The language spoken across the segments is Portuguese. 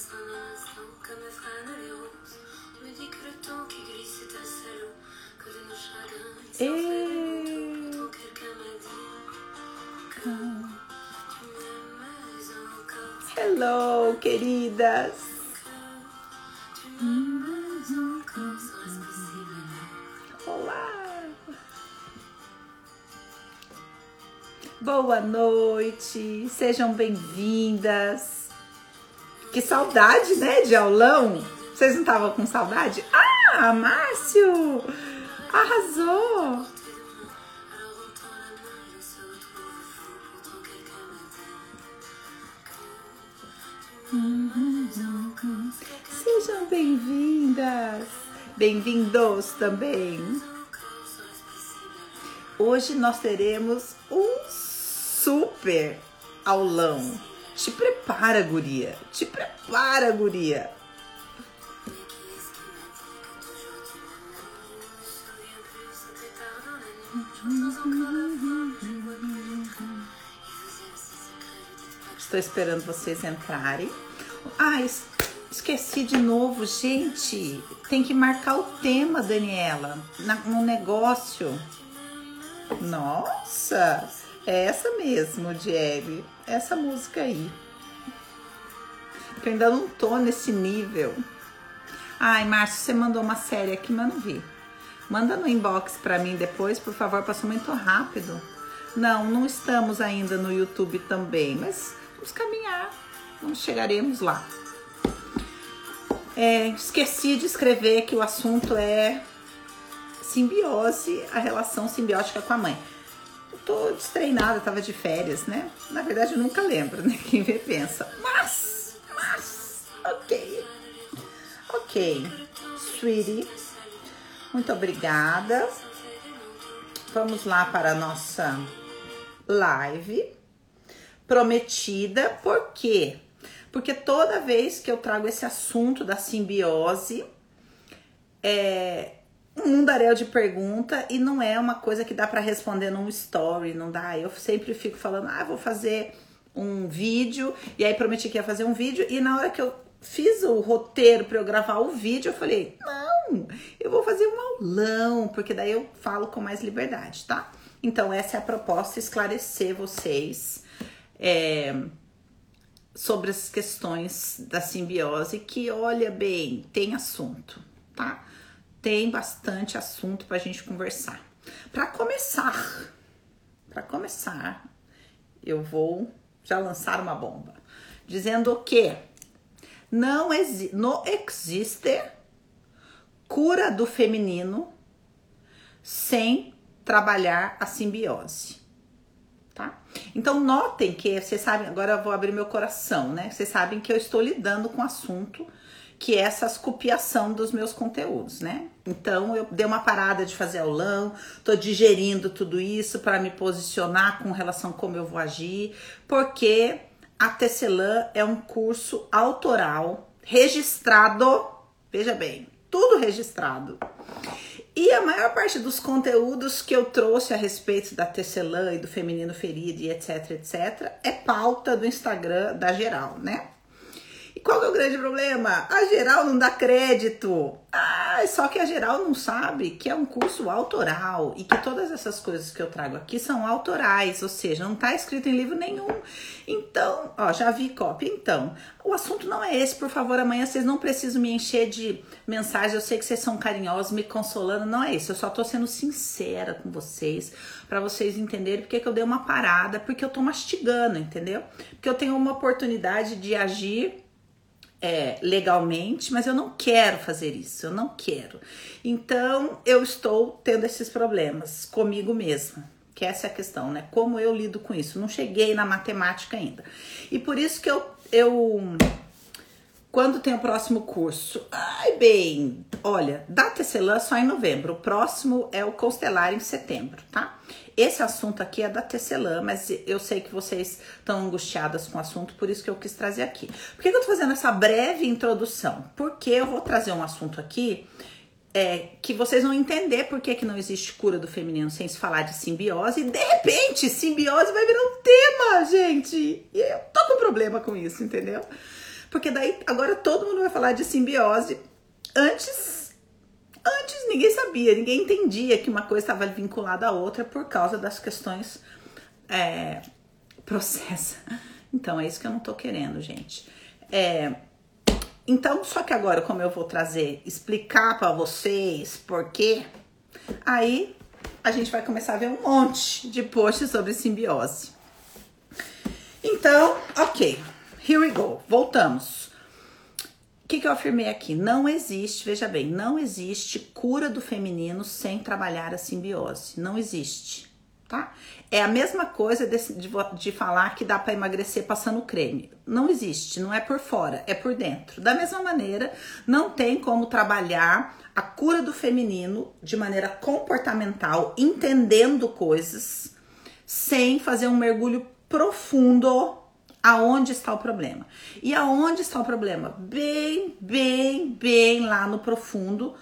passe en un instant, comme un frêne les roses. On me dit que le temps qui glisse est un salaud, que de nos chagrins, il s'en fait Et... Pourtant quelqu'un m'a dit que tu m'aimais encore. Hello, queridas! Olá! Boa noite, sejam bem-vindas. Que saudade, né, de aulão? Vocês não estavam com saudade? Ah, Márcio! Arrasou! Sejam bem-vindas! Bem-vindos também! Hoje nós teremos um super aulão. Te prepara, guria. Te prepara, guria. Estou esperando vocês entrarem. Ah, es- esqueci de novo, gente. Tem que marcar o tema, Daniela, no negócio. Nossa, é essa mesmo, Diele. Essa música aí. Eu ainda não tô nesse nível. Ai, Márcio, você mandou uma série aqui, mas não vi. Manda no inbox pra mim depois, por favor, passou muito rápido. Não, não estamos ainda no YouTube também, mas vamos caminhar. Nós chegaremos lá. É, esqueci de escrever que o assunto é simbiose, a relação simbiótica com a mãe. Eu tô destreinada, tava de férias, né? Na verdade, eu nunca lembro, né? Quem vê pensa. Mas, mas, ok. Ok. Sweetie, muito obrigada. Vamos lá para a nossa live prometida. Por quê? Porque toda vez que eu trago esse assunto da simbiose, é um mundaréu de pergunta e não é uma coisa que dá para responder num story, não dá. Eu sempre fico falando, ah, vou fazer um vídeo, e aí prometi que ia fazer um vídeo, e na hora que eu fiz o roteiro para eu gravar o vídeo, eu falei, não, eu vou fazer um aulão, porque daí eu falo com mais liberdade, tá? Então, essa é a proposta, esclarecer vocês é, sobre as questões da simbiose, que, olha bem, tem assunto, tá? Tem bastante assunto pra gente conversar. Para começar, para começar, eu vou já lançar uma bomba, dizendo que não, exi não existe cura do feminino sem trabalhar a simbiose, tá? Então notem que vocês sabem, agora eu vou abrir meu coração, né? Vocês sabem que eu estou lidando com assunto que é essa copiação dos meus conteúdos, né? Então eu dei uma parada de fazer aulão, tô digerindo tudo isso para me posicionar com relação a como eu vou agir, porque a Tecelã é um curso autoral, registrado, veja bem, tudo registrado. E a maior parte dos conteúdos que eu trouxe a respeito da tecelã e do feminino ferido e etc, etc, é pauta do Instagram da geral, né? Qual é o grande problema? A geral não dá crédito. Ah, só que a geral não sabe que é um curso autoral e que todas essas coisas que eu trago aqui são autorais, ou seja, não tá escrito em livro nenhum. Então, ó, já vi cópia. Então, o assunto não é esse, por favor, amanhã vocês não precisam me encher de mensagem. Eu sei que vocês são carinhosos, me consolando, não é isso. Eu só tô sendo sincera com vocês, para vocês entenderem porque que eu dei uma parada, porque eu tô mastigando, entendeu? Porque eu tenho uma oportunidade de agir é, legalmente, mas eu não quero fazer isso, eu não quero. Então eu estou tendo esses problemas comigo mesma, que essa é a questão, né? Como eu lido com isso? Não cheguei na matemática ainda. E por isso que eu, eu quando tem o próximo curso? Ai, bem, olha, da Tecelã só em novembro. O próximo é o Constelar em setembro, tá? Esse assunto aqui é da Tecelã, mas eu sei que vocês estão angustiadas com o assunto, por isso que eu quis trazer aqui. Por que, que eu tô fazendo essa breve introdução? Porque eu vou trazer um assunto aqui é, que vocês vão entender por que, que não existe cura do feminino sem se falar de simbiose. E de repente, simbiose vai virar um tema, gente. E eu tô com problema com isso, entendeu? Porque daí agora todo mundo vai falar de simbiose. Antes, antes ninguém sabia, ninguém entendia que uma coisa estava vinculada à outra por causa das questões é, processa. Então é isso que eu não tô querendo, gente. É, então, só que agora, como eu vou trazer, explicar para vocês por quê, aí a gente vai começar a ver um monte de posts sobre simbiose. Então, ok, here we go, voltamos. Que, que eu afirmei aqui? Não existe, veja bem, não existe cura do feminino sem trabalhar a simbiose. Não existe tá? É a mesma coisa de, de, de falar que dá para emagrecer passando creme. Não existe, não é por fora, é por dentro. Da mesma maneira, não tem como trabalhar a cura do feminino de maneira comportamental, entendendo coisas, sem fazer um mergulho profundo aonde está o problema. E aonde está o problema? Bem, bem, bem lá no profundo,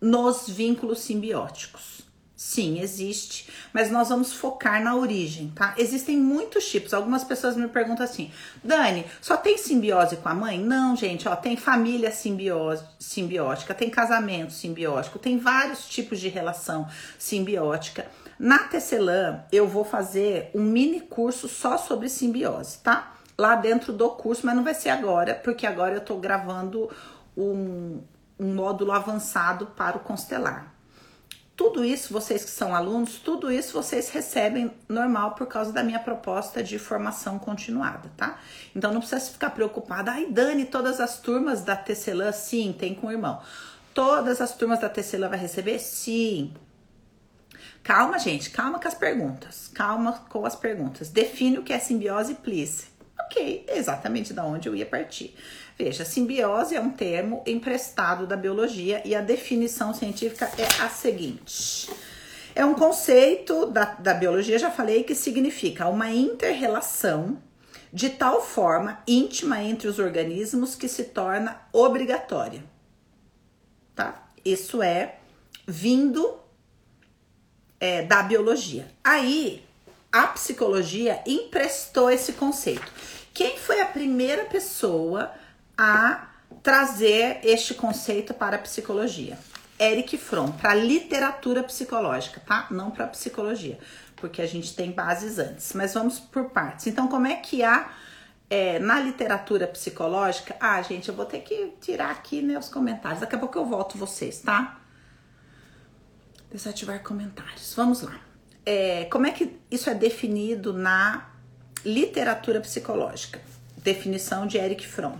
nos vínculos simbióticos. Sim, existe, mas nós vamos focar na origem, tá? Existem muitos tipos. Algumas pessoas me perguntam assim: Dani, só tem simbiose com a mãe? Não, gente, ó, tem família simbiose, simbiótica, tem casamento simbiótico, tem vários tipos de relação simbiótica. Na Tecelã, eu vou fazer um mini curso só sobre simbiose, tá? Lá dentro do curso, mas não vai ser agora, porque agora eu tô gravando um, um módulo avançado para o Constelar. Tudo isso, vocês que são alunos, tudo isso vocês recebem normal por causa da minha proposta de formação continuada, tá? Então não precisa ficar preocupada. Ai, Dani, todas as turmas da Tecelã, sim, tem com o irmão. Todas as turmas da Tecelã vai receber? Sim. Calma, gente, calma com as perguntas. Calma com as perguntas. Define o que é simbiose, please. Ok, exatamente da onde eu ia partir. Veja, simbiose é um termo emprestado da biologia e a definição científica é a seguinte. É um conceito da, da biologia, já falei, que significa uma interrelação de tal forma íntima entre os organismos que se torna obrigatória. Tá? Isso é vindo é, da biologia. Aí a psicologia emprestou esse conceito. Quem foi a primeira pessoa a trazer este conceito para a psicologia. Eric Fromm, para literatura psicológica, tá? Não para psicologia, porque a gente tem bases antes. Mas vamos por partes. Então, como é que há é, na literatura psicológica? Ah, gente, eu vou ter que tirar aqui né, os comentários. Daqui a pouco eu volto vocês, tá? Desativar comentários. Vamos lá. É, como é que isso é definido na literatura psicológica? Definição de Eric Fromm.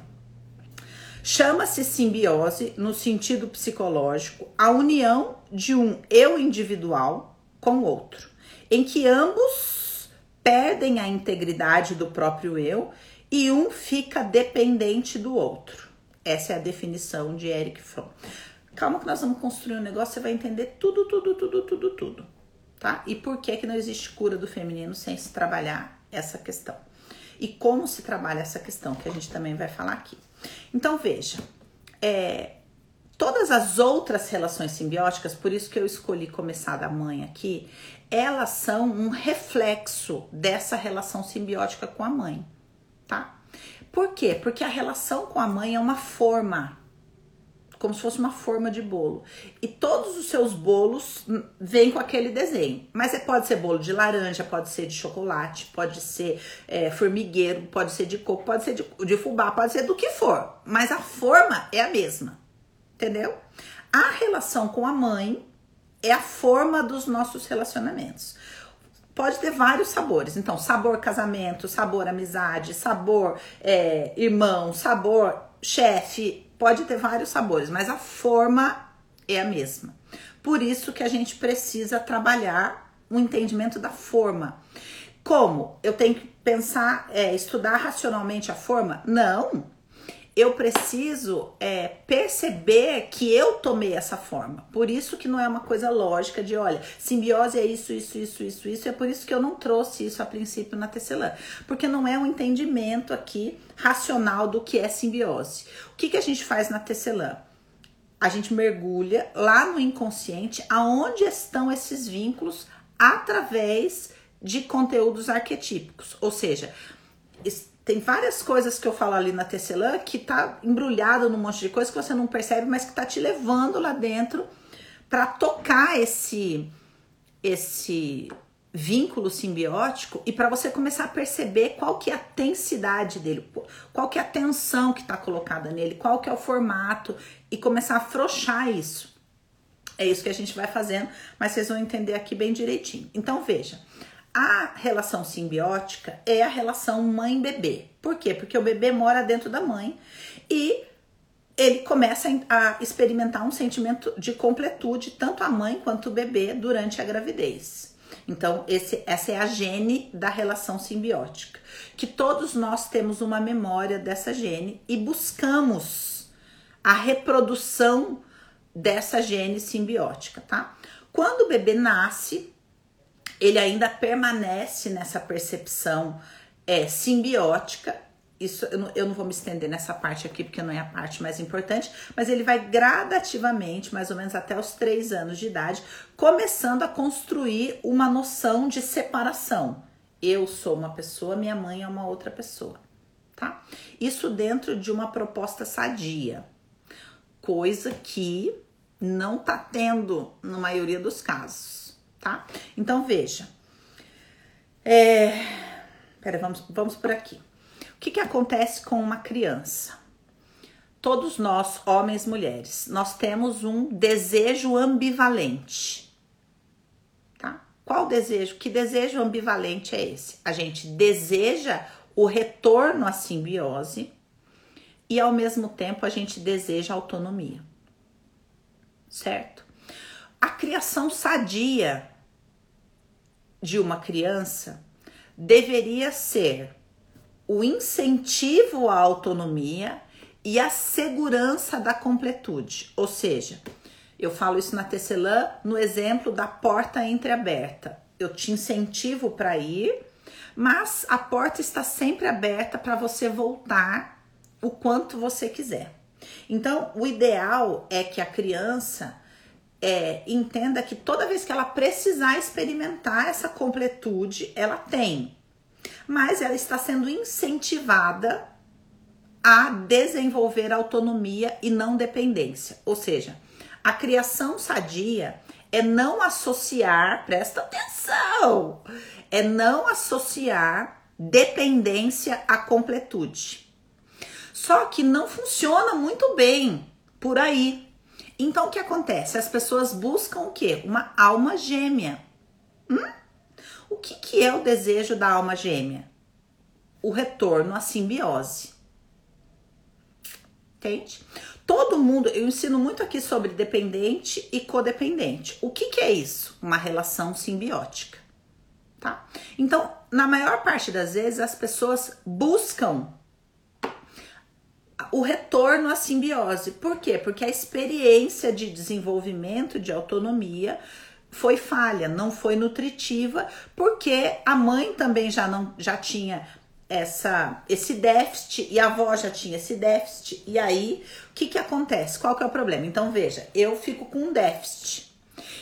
Chama-se simbiose, no sentido psicológico, a união de um eu individual com outro, em que ambos perdem a integridade do próprio eu e um fica dependente do outro. Essa é a definição de Eric Fromm. Calma que nós vamos construir um negócio, você vai entender tudo, tudo, tudo, tudo, tudo, tá? E por que que não existe cura do feminino sem se trabalhar essa questão? E como se trabalha essa questão, que a gente também vai falar aqui. Então veja, é, todas as outras relações simbióticas, por isso que eu escolhi começar da mãe aqui, elas são um reflexo dessa relação simbiótica com a mãe, tá? Por quê? Porque a relação com a mãe é uma forma como se fosse uma forma de bolo. E todos os seus bolos vêm com aquele desenho. Mas é, pode ser bolo de laranja, pode ser de chocolate, pode ser é, formigueiro, pode ser de coco, pode ser de, de fubá, pode ser do que for. Mas a forma é a mesma. Entendeu? A relação com a mãe é a forma dos nossos relacionamentos pode ter vários sabores. Então, sabor casamento, sabor amizade, sabor é, irmão, sabor chefe, pode ter vários sabores, mas a forma é a mesma. Por isso que a gente precisa trabalhar o entendimento da forma. Como? Eu tenho que pensar, é, estudar racionalmente a forma? Não eu preciso é, perceber que eu tomei essa forma. Por isso que não é uma coisa lógica de, olha, simbiose é isso, isso, isso, isso, isso. É por isso que eu não trouxe isso a princípio na tecelã. Porque não é um entendimento aqui racional do que é simbiose. O que, que a gente faz na tecelã? A gente mergulha lá no inconsciente, aonde estão esses vínculos através de conteúdos arquetípicos. Ou seja, tem várias coisas que eu falo ali na tecelã que tá embrulhado num monte de coisa que você não percebe, mas que tá te levando lá dentro para tocar esse esse vínculo simbiótico e para você começar a perceber qual que é a densidade dele, qual que é a tensão que está colocada nele, qual que é o formato e começar a afrouxar isso. É isso que a gente vai fazendo, mas vocês vão entender aqui bem direitinho. Então veja, a relação simbiótica é a relação mãe-bebê. Por quê? Porque o bebê mora dentro da mãe e ele começa a experimentar um sentimento de completude, tanto a mãe quanto o bebê, durante a gravidez. Então, esse, essa é a gene da relação simbiótica, que todos nós temos uma memória dessa gene e buscamos a reprodução dessa gene simbiótica, tá? Quando o bebê nasce, ele ainda permanece nessa percepção é, simbiótica. Isso eu não, eu não vou me estender nessa parte aqui, porque não é a parte mais importante, mas ele vai gradativamente, mais ou menos até os três anos de idade, começando a construir uma noção de separação. Eu sou uma pessoa, minha mãe é uma outra pessoa, tá? Isso dentro de uma proposta sadia, coisa que não tá tendo na maioria dos casos, tá? Então veja. É... Pera, vamos, vamos por aqui. O que, que acontece com uma criança? Todos nós, homens e mulheres, nós temos um desejo ambivalente. Tá? Qual desejo? Que desejo ambivalente é esse? A gente deseja o retorno à simbiose e ao mesmo tempo a gente deseja autonomia certo? A criação sadia de uma criança deveria ser o incentivo à autonomia e a segurança da completude. Ou seja, eu falo isso na tecelã no exemplo da porta entreaberta. Eu te incentivo para ir, mas a porta está sempre aberta para você voltar o quanto você quiser. Então, o ideal é que a criança é, entenda que toda vez que ela precisar experimentar essa completude, ela tem. Mas ela está sendo incentivada a desenvolver autonomia e não dependência. Ou seja, a criação sadia é não associar, presta atenção, é não associar dependência à completude. Só que não funciona muito bem por aí. Então o que acontece? As pessoas buscam o quê? Uma alma gêmea. Hum? O que, que é o desejo da alma gêmea? O retorno à simbiose. Entende? Todo mundo, eu ensino muito aqui sobre dependente e codependente. O que, que é isso? Uma relação simbiótica. Tá? Então, na maior parte das vezes, as pessoas buscam o retorno à simbiose. Por quê? Porque a experiência de desenvolvimento de autonomia foi falha, não foi nutritiva, porque a mãe também já não já tinha essa esse déficit e a avó já tinha esse déficit. E aí, o que que acontece? Qual que é o problema? Então veja, eu fico com um déficit.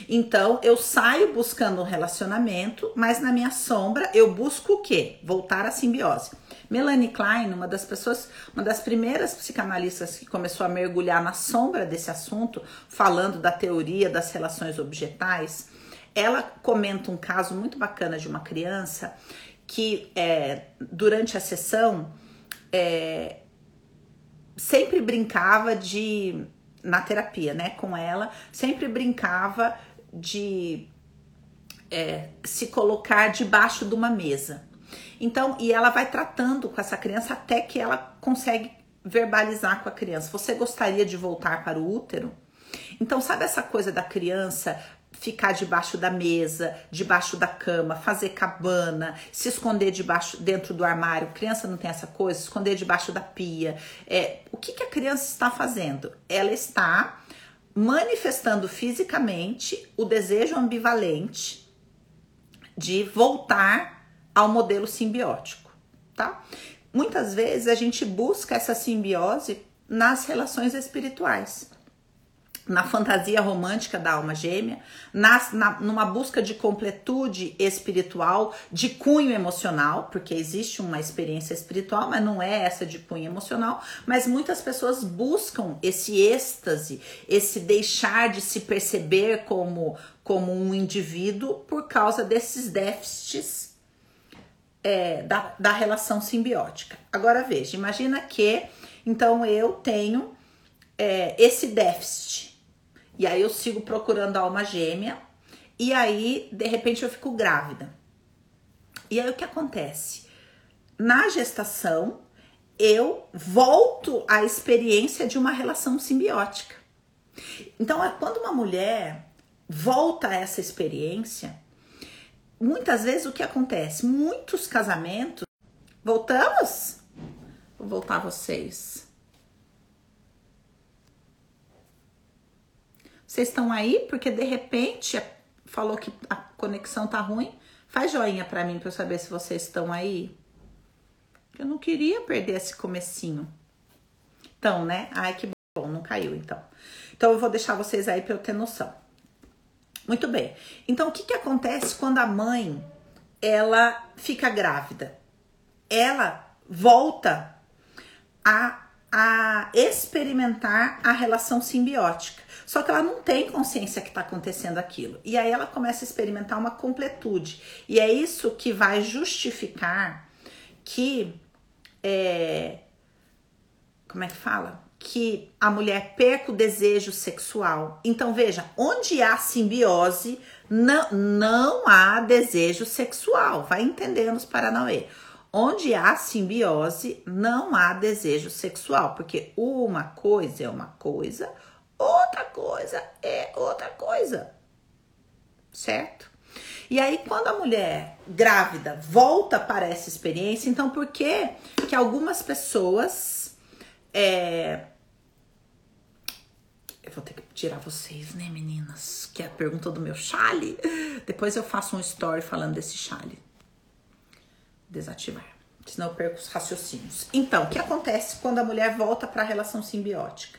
Então eu saio buscando um relacionamento, mas na minha sombra eu busco o quê? Voltar à simbiose. Melanie Klein, uma das pessoas, uma das primeiras psicanalistas que começou a mergulhar na sombra desse assunto, falando da teoria das relações objetais, ela comenta um caso muito bacana de uma criança que é, durante a sessão é, sempre brincava de na terapia, né, com ela, sempre brincava de é, se colocar debaixo de uma mesa. Então, e ela vai tratando com essa criança até que ela consegue verbalizar com a criança. Você gostaria de voltar para o útero? Então, sabe essa coisa da criança ficar debaixo da mesa, debaixo da cama, fazer cabana, se esconder debaixo dentro do armário. Criança não tem essa coisa, esconder debaixo da pia. É, o que, que a criança está fazendo? Ela está manifestando fisicamente o desejo ambivalente de voltar ao modelo simbiótico, tá? Muitas vezes a gente busca essa simbiose nas relações espirituais. na fantasia romântica da alma gêmea, na, na, numa busca de completude espiritual, de cunho emocional, porque existe uma experiência espiritual, mas não é essa de cunho emocional. Mas muitas pessoas buscam esse êxtase, esse deixar de se perceber como, como um indivíduo por causa desses déficits é, da, da relação simbiótica. Agora veja, imagina que então eu tenho é, esse déficit e aí eu sigo procurando a alma gêmea. E aí, de repente, eu fico grávida. E aí o que acontece? Na gestação, eu volto à experiência de uma relação simbiótica. Então, é quando uma mulher volta a essa experiência, muitas vezes o que acontece? Muitos casamentos. Voltamos? Vou voltar vocês. Vocês estão aí porque de repente falou que a conexão tá ruim? Faz joinha para mim para eu saber se vocês estão aí. Eu não queria perder esse comecinho. Então, né? Ai, que bom, não caiu então. Então eu vou deixar vocês aí para eu ter noção. Muito bem. Então, o que que acontece quando a mãe ela fica grávida? Ela volta a, a experimentar a relação simbiótica. Só que ela não tem consciência que está acontecendo aquilo. E aí ela começa a experimentar uma completude. E é isso que vai justificar que. É, como é que fala? Que a mulher perca o desejo sexual. Então veja, onde há simbiose, não, não há desejo sexual. Vai entendendo os Paranauê. Onde há simbiose, não há desejo sexual, porque uma coisa é uma coisa, outra coisa é outra coisa. Certo? E aí, quando a mulher grávida volta para essa experiência, então por que que algumas pessoas. É... Eu vou ter que tirar vocês, né, meninas? Que é a pergunta do meu chale. Depois eu faço um story falando desse chale. Desativar. Senão eu perco os raciocínios. Então, o que acontece quando a mulher volta para a relação simbiótica?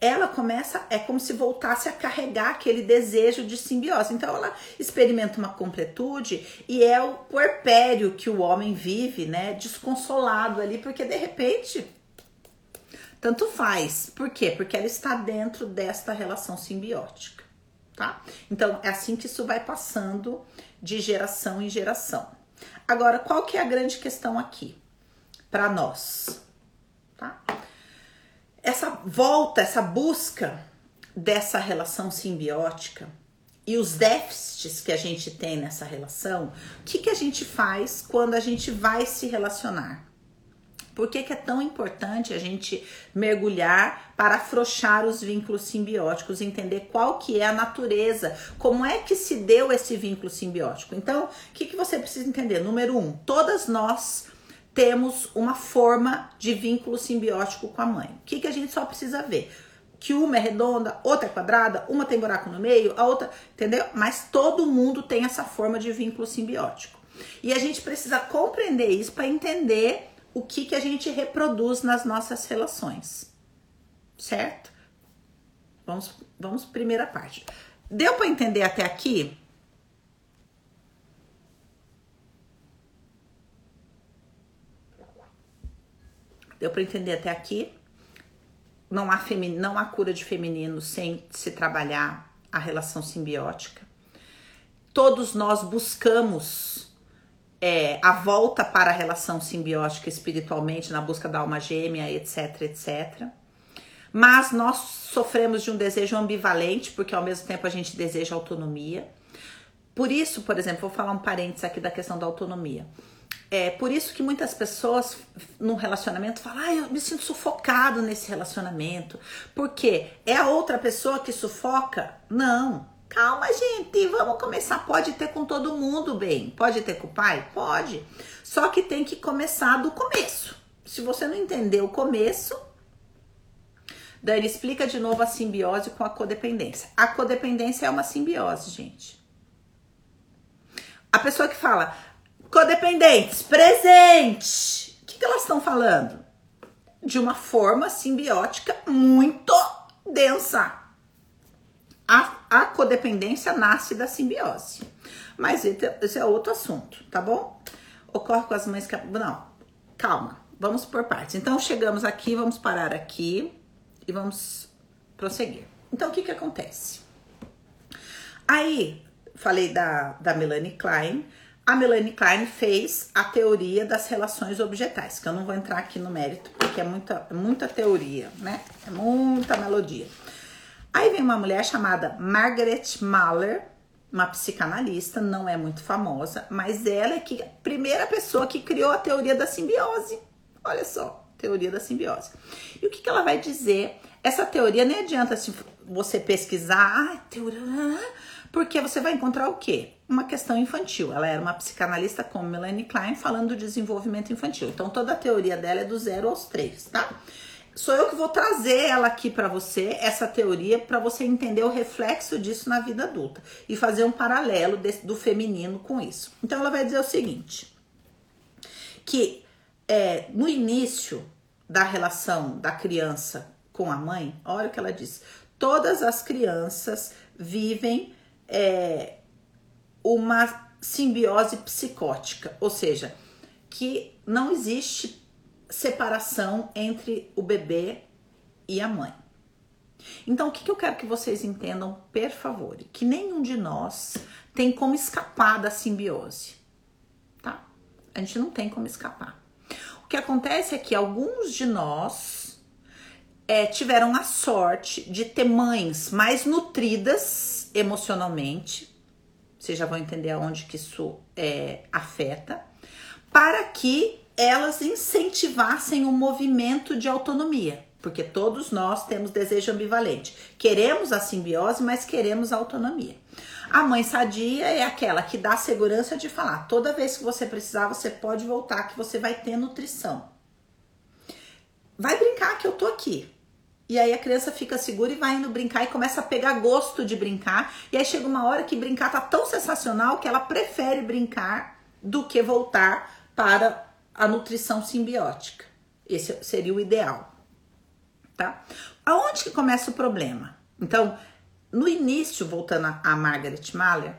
ela começa, é como se voltasse a carregar aquele desejo de simbiose. Então ela experimenta uma completude e é o puerpério que o homem vive, né, desconsolado ali, porque de repente tanto faz. Por quê? Porque ela está dentro desta relação simbiótica, tá? Então é assim que isso vai passando de geração em geração. Agora, qual que é a grande questão aqui para nós, tá? essa volta, essa busca dessa relação simbiótica e os déficits que a gente tem nessa relação, o que, que a gente faz quando a gente vai se relacionar? Por que, que é tão importante a gente mergulhar para afrouxar os vínculos simbióticos, entender qual que é a natureza, como é que se deu esse vínculo simbiótico? Então, o que, que você precisa entender? Número um, todas nós temos uma forma de vínculo simbiótico com a mãe. O que, que a gente só precisa ver? Que uma é redonda, outra é quadrada, uma tem buraco no meio, a outra, entendeu? Mas todo mundo tem essa forma de vínculo simbiótico. E a gente precisa compreender isso para entender o que, que a gente reproduz nas nossas relações. Certo? Vamos, vamos primeira parte. Deu para entender até aqui? Deu para entender até aqui? Não há, femin... não há cura de feminino sem se trabalhar a relação simbiótica. Todos nós buscamos é, a volta para a relação simbiótica espiritualmente, na busca da alma gêmea, etc, etc. Mas nós sofremos de um desejo ambivalente, porque ao mesmo tempo a gente deseja autonomia. Por isso, por exemplo, vou falar um parênteses aqui da questão da autonomia. É por isso que muitas pessoas no relacionamento falam, ah, eu me sinto sufocado nesse relacionamento. Porque é a outra pessoa que sufoca? Não. Calma, gente, vamos começar. Pode ter com todo mundo, bem. Pode ter com o pai? Pode. Só que tem que começar do começo. Se você não entender o começo, Dani, explica de novo a simbiose com a codependência. A codependência é uma simbiose, gente. A pessoa que fala, Codependentes, presente. O que, que elas estão falando? De uma forma simbiótica muito densa. A, a codependência nasce da simbiose. Mas esse é outro assunto, tá bom? Ocorre com as mães que. Não, calma, vamos por partes. Então, chegamos aqui, vamos parar aqui e vamos prosseguir. Então, o que que acontece? Aí, falei da, da Melanie Klein. A Melanie Klein fez a teoria das relações objetais, que eu não vou entrar aqui no mérito, porque é muita, muita teoria, né? É muita melodia. Aí vem uma mulher chamada Margaret Mahler, uma psicanalista, não é muito famosa, mas ela é que, a primeira pessoa que criou a teoria da simbiose. Olha só, teoria da simbiose. E o que, que ela vai dizer? Essa teoria nem adianta se você pesquisar, porque você vai encontrar o quê? Uma questão infantil. Ela era uma psicanalista como Melanie Klein falando do desenvolvimento infantil. Então toda a teoria dela é do zero aos três, tá? Sou eu que vou trazer ela aqui para você, essa teoria, para você entender o reflexo disso na vida adulta e fazer um paralelo desse, do feminino com isso. Então ela vai dizer o seguinte: que é, no início da relação da criança com a mãe, olha o que ela diz: todas as crianças vivem é, uma simbiose psicótica, ou seja, que não existe separação entre o bebê e a mãe. Então, o que, eu quero que vocês entendam, por favor? Que nenhum de nós tem como escapar da simbiose, tá? A gente não tem como escapar. O que acontece é que alguns de nós é, tiveram a sorte de ter mães mais nutridas emocionalmente, vocês já vão entender aonde que isso é, afeta, para que elas incentivassem o um movimento de autonomia, porque todos nós temos desejo ambivalente. Queremos a simbiose, mas queremos a autonomia. A mãe sadia é aquela que dá segurança de falar: toda vez que você precisar, você pode voltar, que você vai ter nutrição. Vai brincar que eu tô aqui. E aí a criança fica segura e vai indo brincar e começa a pegar gosto de brincar. E aí chega uma hora que brincar tá tão sensacional que ela prefere brincar do que voltar para a nutrição simbiótica. Esse seria o ideal, tá? Aonde que começa o problema? Então, no início, voltando a Margaret Mahler,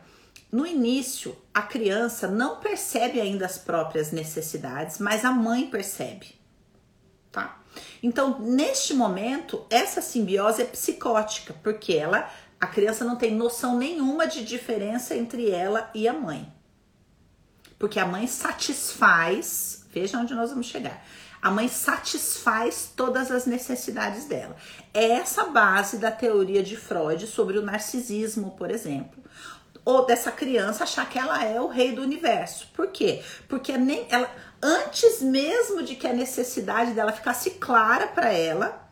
no início a criança não percebe ainda as próprias necessidades, mas a mãe percebe, tá? Então, neste momento, essa simbiose é psicótica, porque ela, a criança não tem noção nenhuma de diferença entre ela e a mãe. Porque a mãe satisfaz Veja onde nós vamos chegar. A mãe satisfaz todas as necessidades dela. É essa base da teoria de Freud sobre o narcisismo, por exemplo. Ou dessa criança achar que ela é o rei do universo. Por quê? Porque nem ela antes mesmo de que a necessidade dela ficasse clara para ela,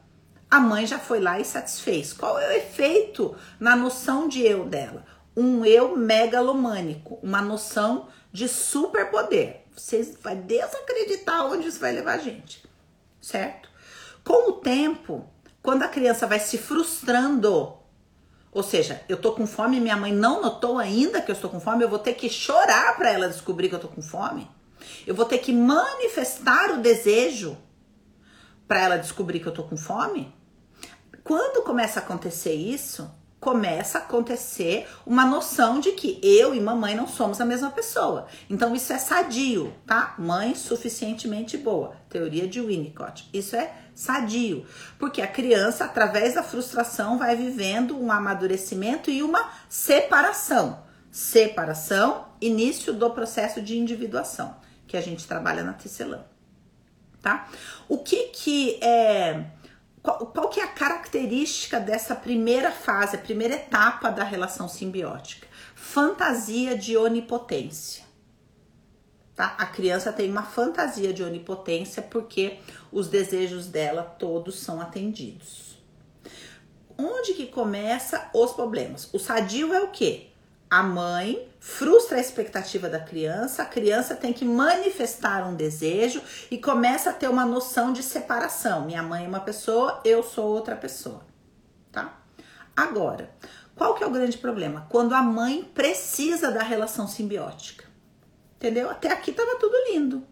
a mãe já foi lá e satisfez. Qual é o efeito na noção de eu dela? Um eu megalomânico, uma noção de superpoder. Você vai desacreditar onde isso vai levar a gente, certo? Com o tempo, quando a criança vai se frustrando, ou seja, eu tô com fome e minha mãe não notou ainda que eu estou com fome, eu vou ter que chorar para ela descobrir que eu tô com fome. Eu vou ter que manifestar o desejo para ela descobrir que eu tô com fome. Quando começa a acontecer isso, começa a acontecer uma noção de que eu e mamãe não somos a mesma pessoa. Então isso é sadio, tá? Mãe suficientemente boa. Teoria de Winnicott. Isso é sadio, porque a criança através da frustração vai vivendo um amadurecimento e uma separação. Separação, início do processo de individuação, que a gente trabalha na tecelã, tá? O que que é qual, qual que é a característica dessa primeira fase, a primeira etapa da relação simbiótica? Fantasia de onipotência. Tá? A criança tem uma fantasia de onipotência porque os desejos dela todos são atendidos. Onde que começa os problemas? O sadio é o quê? A mãe frustra a expectativa da criança, a criança tem que manifestar um desejo e começa a ter uma noção de separação. Minha mãe é uma pessoa, eu sou outra pessoa, tá? Agora, qual que é o grande problema? Quando a mãe precisa da relação simbiótica. Entendeu? Até aqui tava tudo lindo.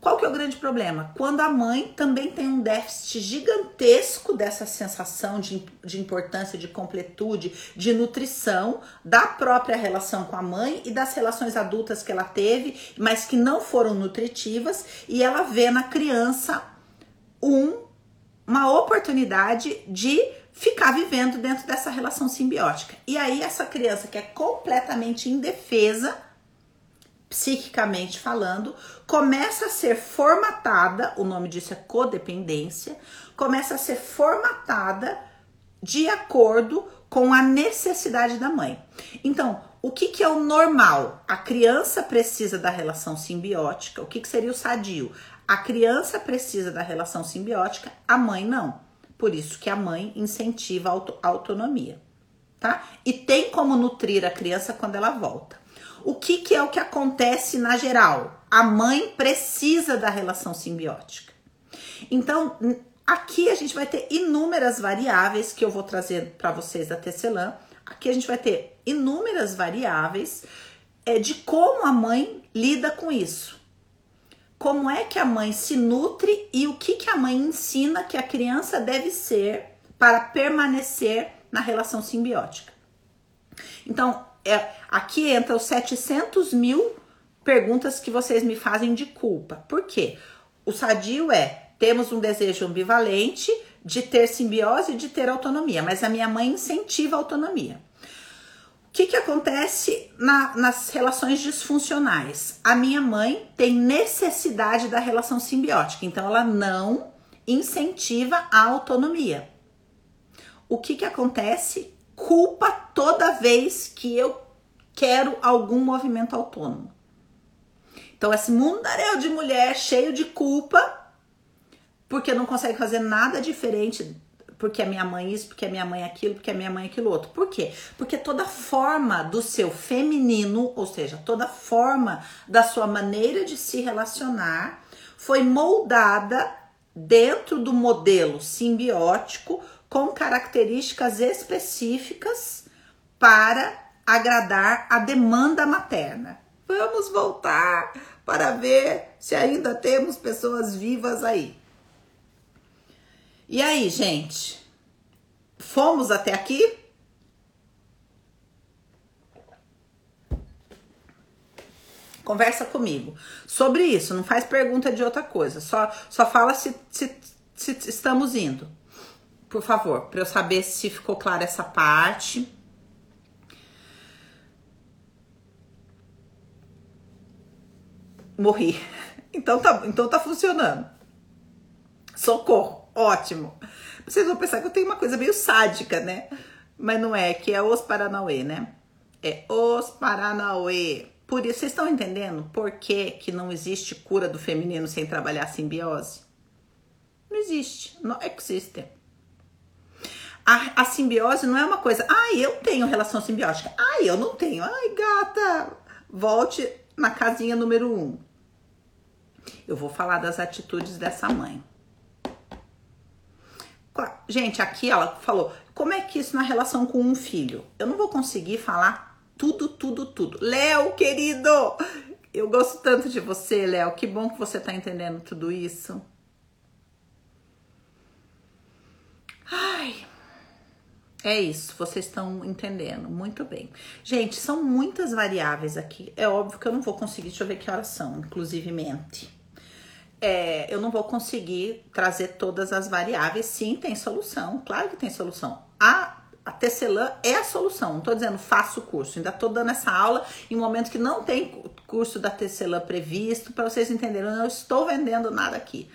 Qual que é o grande problema? Quando a mãe também tem um déficit gigantesco dessa sensação de, de importância, de completude, de nutrição da própria relação com a mãe e das relações adultas que ela teve, mas que não foram nutritivas, e ela vê na criança um, uma oportunidade de ficar vivendo dentro dessa relação simbiótica. E aí essa criança que é completamente indefesa, psiquicamente falando, começa a ser formatada, o nome disso é codependência, começa a ser formatada de acordo com a necessidade da mãe. Então, o que, que é o normal? A criança precisa da relação simbiótica. O que, que seria o sadio? A criança precisa da relação simbiótica, a mãe não. Por isso que a mãe incentiva a auto autonomia, tá? E tem como nutrir a criança quando ela volta. O que, que é o que acontece na geral? A mãe precisa da relação simbiótica. Então, aqui a gente vai ter inúmeras variáveis que eu vou trazer para vocês da Tecelã. Aqui a gente vai ter inúmeras variáveis é, de como a mãe lida com isso. Como é que a mãe se nutre e o que, que a mãe ensina que a criança deve ser para permanecer na relação simbiótica. Então, é, aqui entra os 700 mil perguntas que vocês me fazem de culpa. Por quê? O sadio é: temos um desejo ambivalente de ter simbiose e de ter autonomia, mas a minha mãe incentiva a autonomia. O que, que acontece na, nas relações disfuncionais? A minha mãe tem necessidade da relação simbiótica, então ela não incentiva a autonomia. O que, que acontece? Culpa toda vez que eu quero algum movimento autônomo. Então, esse mundaréu de mulher cheio de culpa, porque não consegue fazer nada diferente, porque a minha mãe isso, porque a minha mãe aquilo, porque a minha mãe aquilo outro. Por quê? Porque toda forma do seu feminino, ou seja, toda forma da sua maneira de se relacionar, foi moldada dentro do modelo simbiótico com características específicas para agradar a demanda materna. Vamos voltar para ver se ainda temos pessoas vivas aí. E aí, gente? Fomos até aqui? Conversa comigo sobre isso. Não faz pergunta de outra coisa. Só, só fala se, se, se estamos indo por favor, para eu saber se ficou clara essa parte. Morri. Então tá, então tá funcionando. Socorro, ótimo. Vocês vão pensar que eu tenho uma coisa meio sádica, né? Mas não é, que é os Paranauê, né? É os Paranauê. Por isso, vocês estão entendendo por que, que não existe cura do feminino sem trabalhar a simbiose? Não existe, não existe. A, a, simbiose não é uma coisa, ai, eu tenho relação simbiótica, ai, eu não tenho, ai, gata, volte na casinha número um. Eu vou falar das atitudes dessa mãe. Gente, aqui ela falou, como é que isso na relação com um filho? Eu não vou conseguir falar tudo, tudo, tudo. Léo, querido, eu gosto tanto de você, Léo. Que bom que você tá entendendo tudo isso. Ai, é isso, vocês estão entendendo muito bem. Gente, são muitas variáveis aqui. É óbvio que eu não vou conseguir, deixa eu ver que horas são, inclusivemente. É, eu não vou conseguir trazer todas as variáveis. Sim, tem solução, claro que tem solução. A, a Tecelã é a solução. Não tô dizendo faça o curso, ainda tô dando essa aula em um momento que não tem curso da Tecelã previsto, para vocês entenderem. Eu não estou vendendo nada aqui.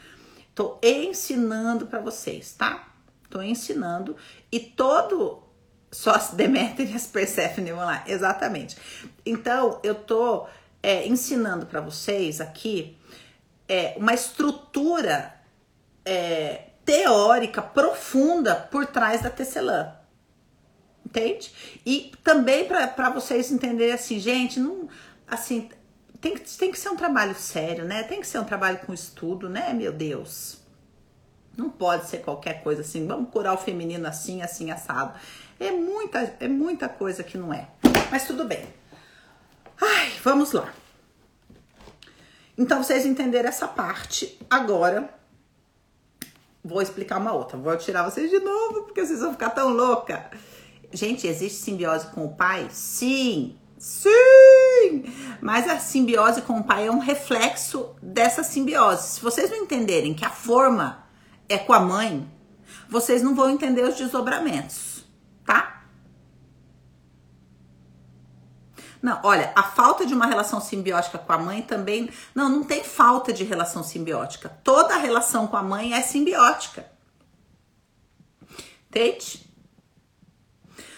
Tô ensinando para vocês, tá? Tô ensinando e todo só Deméter e as Persephone vão lá, exatamente. Então, eu tô é, ensinando para vocês aqui é, uma estrutura é, teórica profunda por trás da tecelã. Entende? E também para vocês entenderem assim, gente, não, assim, tem, tem que ser um trabalho sério, né? Tem que ser um trabalho com estudo, né, meu Deus? Não pode ser qualquer coisa assim, vamos curar o feminino assim, assim, assado. É muita, é muita coisa que não é. Mas tudo bem. Ai, vamos lá. Então, vocês entenderam essa parte. Agora, vou explicar uma outra. Vou tirar vocês de novo, porque vocês vão ficar tão louca. Gente, existe simbiose com o pai? Sim, sim! Mas a simbiose com o pai é um reflexo dessa simbiose. Se vocês não entenderem que a forma é com a mãe, vocês não vão entender os desdobramentos, tá? Não, olha, a falta de uma relação simbiótica com a mãe também. Não, não tem falta de relação simbiótica. Toda relação com a mãe é simbiótica. Entende?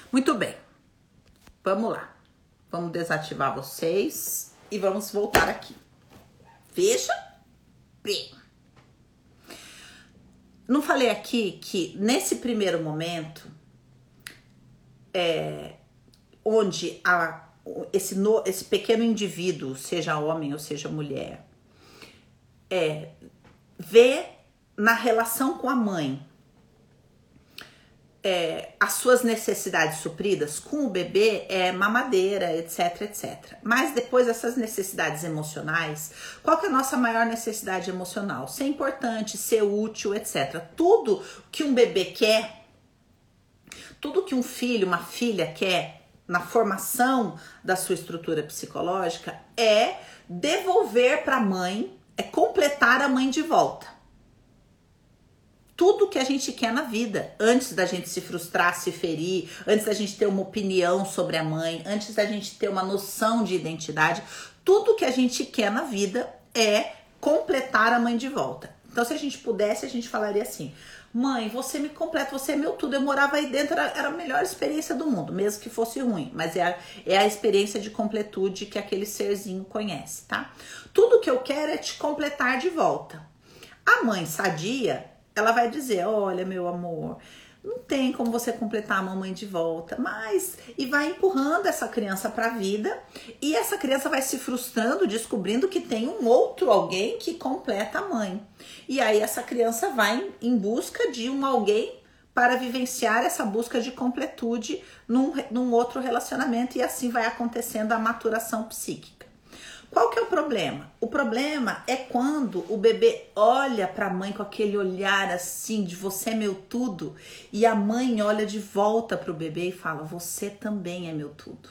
Muito bem. Vamos lá. Vamos desativar vocês e vamos voltar aqui. Veja bem. Não falei aqui que nesse primeiro momento, é, onde a esse, no, esse pequeno indivíduo, seja homem ou seja mulher, é, vê na relação com a mãe é, as suas necessidades supridas com o bebê é mamadeira, etc, etc. Mas depois essas necessidades emocionais, qual é a nossa maior necessidade emocional? Ser importante, ser útil, etc. Tudo que um bebê quer, tudo que um filho, uma filha quer, na formação da sua estrutura psicológica é devolver para a mãe, é completar a mãe de volta. Tudo que a gente quer na vida, antes da gente se frustrar, se ferir, antes da gente ter uma opinião sobre a mãe, antes da gente ter uma noção de identidade, tudo que a gente quer na vida é completar a mãe de volta. Então, se a gente pudesse, a gente falaria assim: Mãe, você me completa, você é meu tudo. Eu morava aí dentro, era, a melhor experiência do mundo, mesmo que fosse ruim. Mas é a, é a experiência de completude que aquele serzinho conhece, tá? Tudo que eu quero é te completar de volta. A mãe sadia, ela vai dizer: Olha, meu amor, não tem como você completar a mamãe de volta, mas e vai empurrando essa criança para a vida e essa criança vai se frustrando, descobrindo que tem um outro alguém que completa a mãe. E aí essa criança vai em busca de um alguém para vivenciar essa busca de completude num, num outro relacionamento e assim vai acontecendo a maturação psíquica. Qual que é o problema? O problema é quando o bebê olha para a mãe com aquele olhar assim de você é meu tudo e a mãe olha de volta para o bebê e fala você também é meu tudo.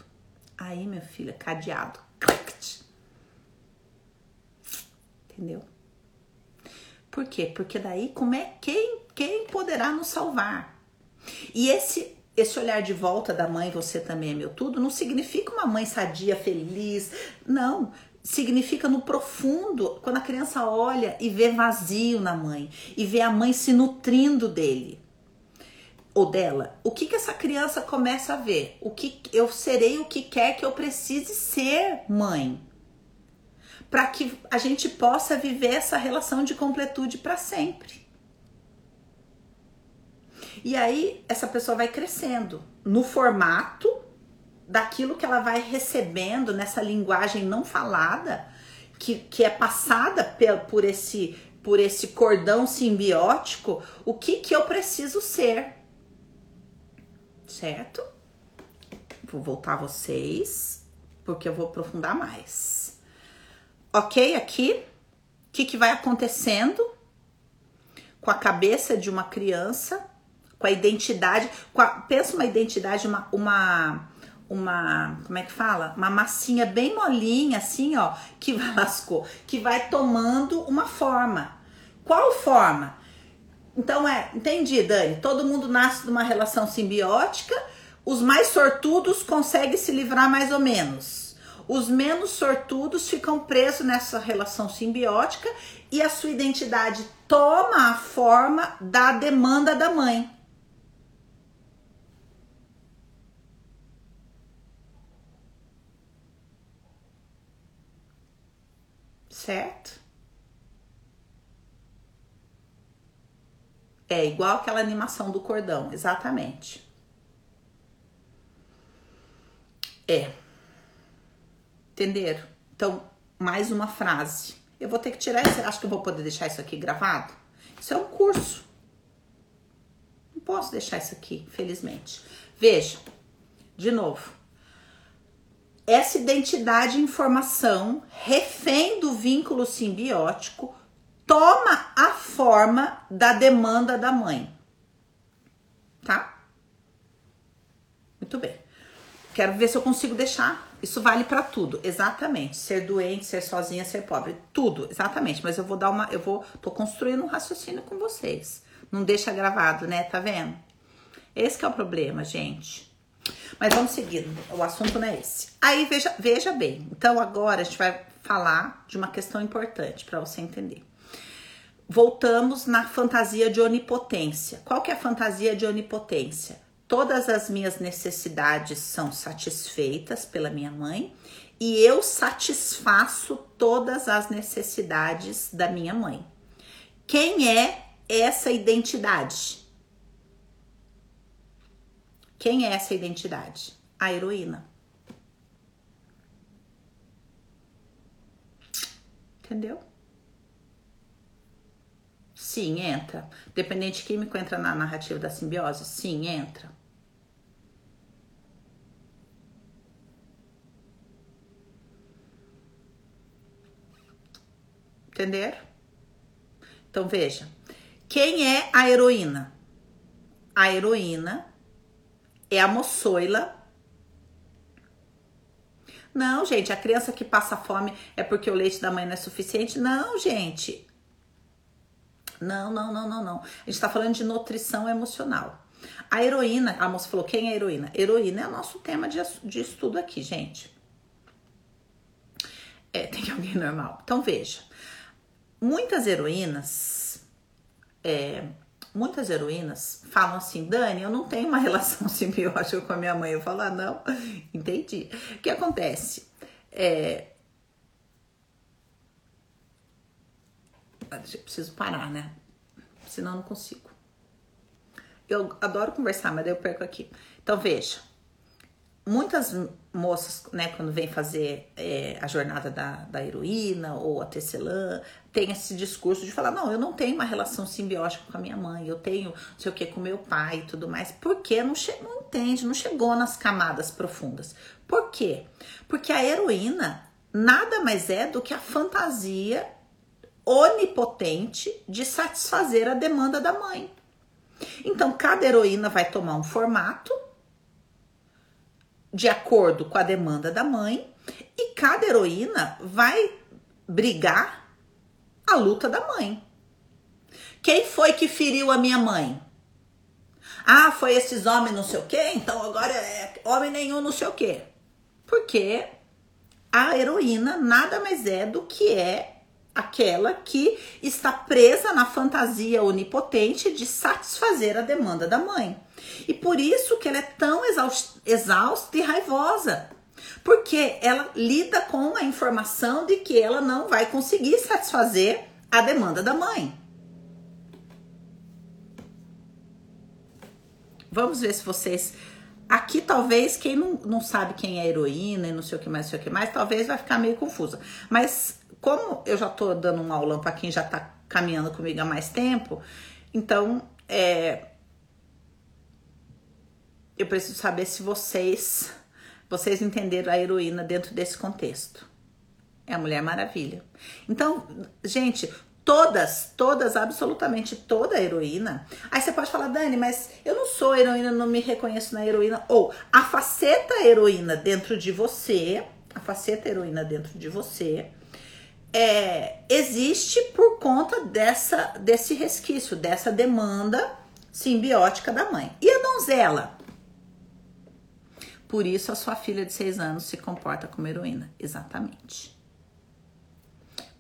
Aí, minha filha, cadeado. Entendeu? Por quê? Porque daí como é quem quem poderá nos salvar? E esse esse olhar de volta da mãe, você também é meu tudo, não significa uma mãe sadia, feliz. Não. Significa no profundo, quando a criança olha e vê vazio na mãe, e vê a mãe se nutrindo dele ou dela. O que, que essa criança começa a ver? O que eu serei o que quer que eu precise ser mãe. Para que a gente possa viver essa relação de completude para sempre. E aí essa pessoa vai crescendo no formato daquilo que ela vai recebendo nessa linguagem não falada, que, que é passada por, por esse por esse cordão simbiótico, o que que eu preciso ser. Certo? Vou voltar vocês, porque eu vou aprofundar mais. Ok aqui? O que, que vai acontecendo com a cabeça de uma criança com a identidade, com a, pensa uma identidade, uma, uma, uma, como é que fala? Uma massinha bem molinha, assim, ó, que lascou, que vai tomando uma forma. Qual forma? Então é, entendi, Dani. Todo mundo nasce de uma relação simbiótica. Os mais sortudos conseguem se livrar mais ou menos. Os menos sortudos ficam presos nessa relação simbiótica e a sua identidade toma a forma da demanda da mãe. Certo? É igual aquela animação do cordão, exatamente. É. Entenderam? Então, mais uma frase. Eu vou ter que tirar isso. Acho que eu vou poder deixar isso aqui gravado. Isso é um curso. Não posso deixar isso aqui, felizmente. Veja, de novo. Essa identidade informação, refém do vínculo simbiótico, toma a forma da demanda da mãe. Tá? Muito bem. Quero ver se eu consigo deixar. Isso vale para tudo, exatamente. Ser doente, ser sozinha, ser pobre, tudo, exatamente. Mas eu vou dar uma, eu vou, tô construindo um raciocínio com vocês. Não deixa gravado, né? Tá vendo? Esse é o problema, gente. Mas vamos seguindo. O assunto não é esse. Aí veja, veja bem. Então agora a gente vai falar de uma questão importante para você entender. Voltamos na fantasia de onipotência. Qual que é a fantasia de onipotência? Todas as minhas necessidades são satisfeitas pela minha mãe e eu satisfaço todas as necessidades da minha mãe. Quem é essa identidade? Quem é essa identidade? A heroína. Entendeu? Sim, entra. Dependente químico entra na narrativa da simbiose? Sim, entra. Entenderam? Então veja, quem é a heroína? A heroína é a moçoila. Não, gente, a criança que passa fome é porque o leite da mãe não é suficiente? Não, gente. Não, não, não, não, não. A gente tá falando de nutrição emocional. A heroína, a moça falou, quem é a heroína? Heroína é o nosso tema de, de estudo aqui, gente. É, tem alguém normal. Então, veja. Muitas heroínas é, muitas heroínas falam assim, Dani, eu não tenho uma relação simbiótica com a minha mãe. Eu falo, ah, não, entendi. O que acontece? É... Ah, eu preciso parar, né? Senão eu não consigo. Eu adoro conversar, mas daí eu perco aqui. Então, veja muitas moças, né, quando vem fazer é, a jornada da, da heroína ou a tecelã, tem esse discurso de falar: não, eu não tenho uma relação simbiótica com a minha mãe, eu tenho não sei o que com meu pai e tudo mais. Porque não, não entende, não chegou nas camadas profundas. Por quê? Porque a heroína nada mais é do que a fantasia onipotente de satisfazer a demanda da mãe. Então, cada heroína vai tomar um formato de acordo com a demanda da mãe e cada heroína vai brigar a luta da mãe. Quem foi que feriu a minha mãe? Ah, foi esses homens não sei o quê, então agora é homem nenhum não sei o quê. Porque a heroína nada mais é do que é aquela que está presa na fantasia onipotente de satisfazer a demanda da mãe. E por isso que ela é tão exausta e raivosa. Porque ela lida com a informação de que ela não vai conseguir satisfazer a demanda da mãe. Vamos ver se vocês. Aqui, talvez, quem não, não sabe quem é heroína e não sei o que mais, não sei o que mais, talvez vai ficar meio confusa. Mas como eu já tô dando um aulão para quem já tá caminhando comigo há mais tempo, então é, eu preciso saber se vocês vocês entenderam a heroína dentro desse contexto. É a Mulher Maravilha. Então, gente, todas, todas, absolutamente toda heroína. Aí você pode falar, Dani, mas eu não sou heroína, não me reconheço na heroína. Ou a faceta heroína dentro de você, a faceta heroína dentro de você, é, existe por conta dessa, desse resquício, dessa demanda simbiótica da mãe. E a donzela? Por isso a sua filha de seis anos se comporta como heroína. Exatamente.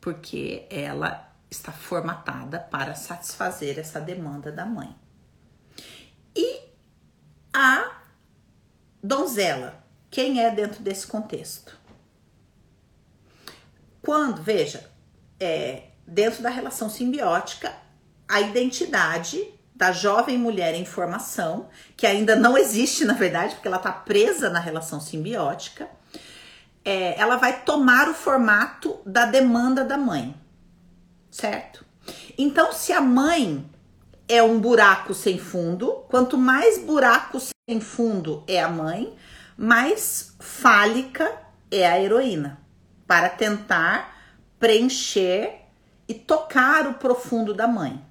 Porque ela está formatada para satisfazer essa demanda da mãe. E a donzela, quem é dentro desse contexto? Quando, veja, é, dentro da relação simbiótica, a identidade da jovem mulher em formação, que ainda não existe, na verdade, porque ela está presa na relação simbiótica, é, ela vai tomar o formato da demanda da mãe, certo? Então, se a mãe é um buraco sem fundo, quanto mais buraco sem fundo é a mãe, mais fálica é a heroína, para tentar preencher e tocar o profundo da mãe?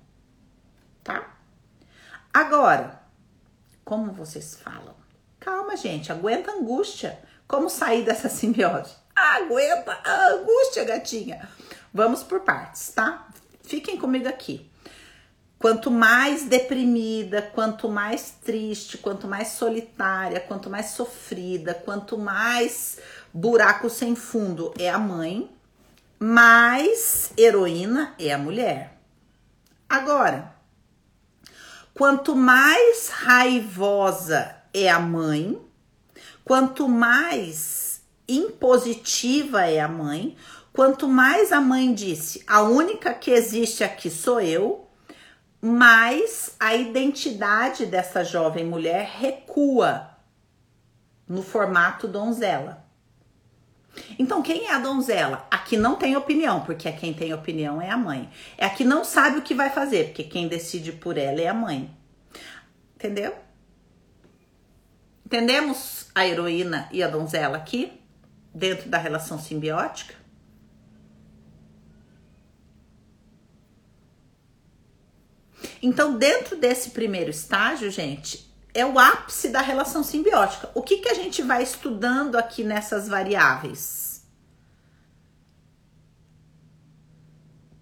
Agora, como vocês falam? Calma, gente, aguenta a angústia. Como sair dessa simbiose? Aguenta a angústia, gatinha. Vamos por partes, tá? Fiquem comigo aqui. Quanto mais deprimida, quanto mais triste, quanto mais solitária, quanto mais sofrida, quanto mais buraco sem fundo é a mãe, mais heroína é a mulher. Agora, quanto mais raivosa é a mãe, quanto mais impositiva é a mãe, quanto mais a mãe disse, a única que existe aqui sou eu, mais a identidade dessa jovem mulher recua no formato donzela. Então, quem é a donzela? A que não tem opinião, porque quem tem opinião é a mãe. É a que não sabe o que vai fazer, porque quem decide por ela é a mãe. Entendeu? Entendemos a heroína e a donzela aqui, dentro da relação simbiótica? Então, dentro desse primeiro estágio, gente, é o ápice da relação simbiótica. O que, que a gente vai estudando aqui nessas variáveis?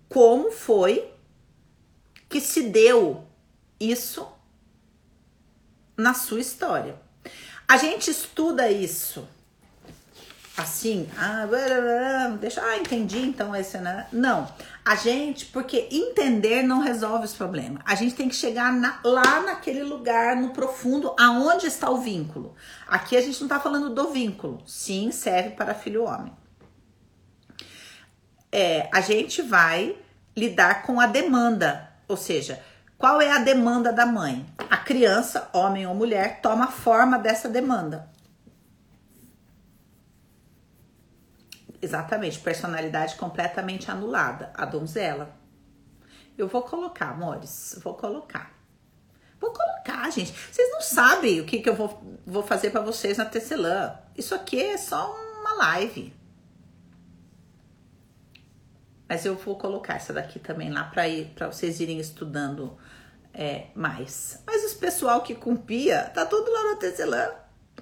Como foi que se deu isso na sua história? A gente estuda isso assim, ah, deixa, ah, entendi, então esse, né? Não, a gente, porque entender não resolve os problemas. A gente tem que chegar na, lá naquele lugar, no profundo, aonde está o vínculo. Aqui a gente não está falando do vínculo. Sim, serve para filho homem. É, a gente vai lidar com a demanda, ou seja, qual é a demanda da mãe? A criança, homem ou mulher, toma forma dessa demanda. Exatamente, personalidade completamente anulada, a donzela. Eu vou colocar, amores, vou colocar. Vou colocar, gente. Vocês não sabem o que, que eu vou, vou fazer para vocês na Tecelã. Isso aqui é só uma live. Mas eu vou colocar essa daqui também lá para vocês irem estudando é, mais. Mas os pessoal que cumpia, tá tudo lá na Tecelã.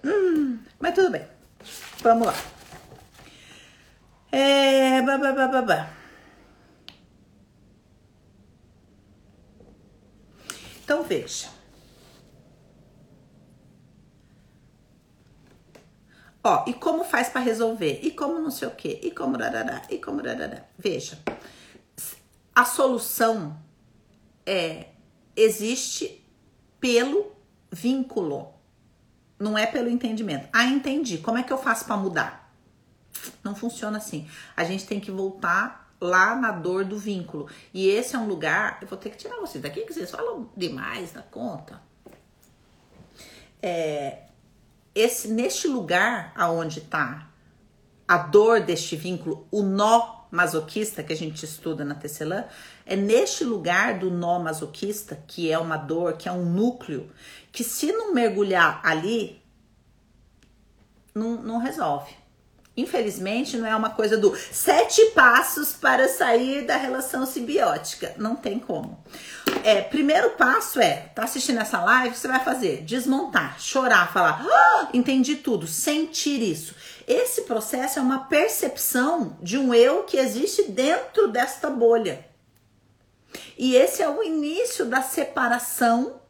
Hum, mas tudo bem. Vamos lá. É. Babá. Então veja. Ó, e como faz para resolver? E como não sei o quê? E como rarará? E como rarará? Veja. A solução é existe pelo vínculo. Não é pelo entendimento. Ah, entendi. Como é que eu faço para mudar? Não funciona assim. A gente tem que voltar lá na dor do vínculo. E esse é um lugar. Eu vou ter que tirar vocês daqui, que vocês falam demais da conta. É, esse, neste lugar aonde está a dor deste vínculo, o nó masoquista que a gente estuda na tecelã, é neste lugar do nó masoquista, que é uma dor, que é um núcleo, que se não mergulhar ali, não, não resolve. Infelizmente, não é uma coisa do sete passos para sair da relação simbiótica. Não tem como. É, primeiro passo é, tá assistindo essa live, você vai fazer? Desmontar, chorar, falar, ah, entendi tudo, sentir isso. Esse processo é uma percepção de um eu que existe dentro desta bolha. E esse é o início da separação.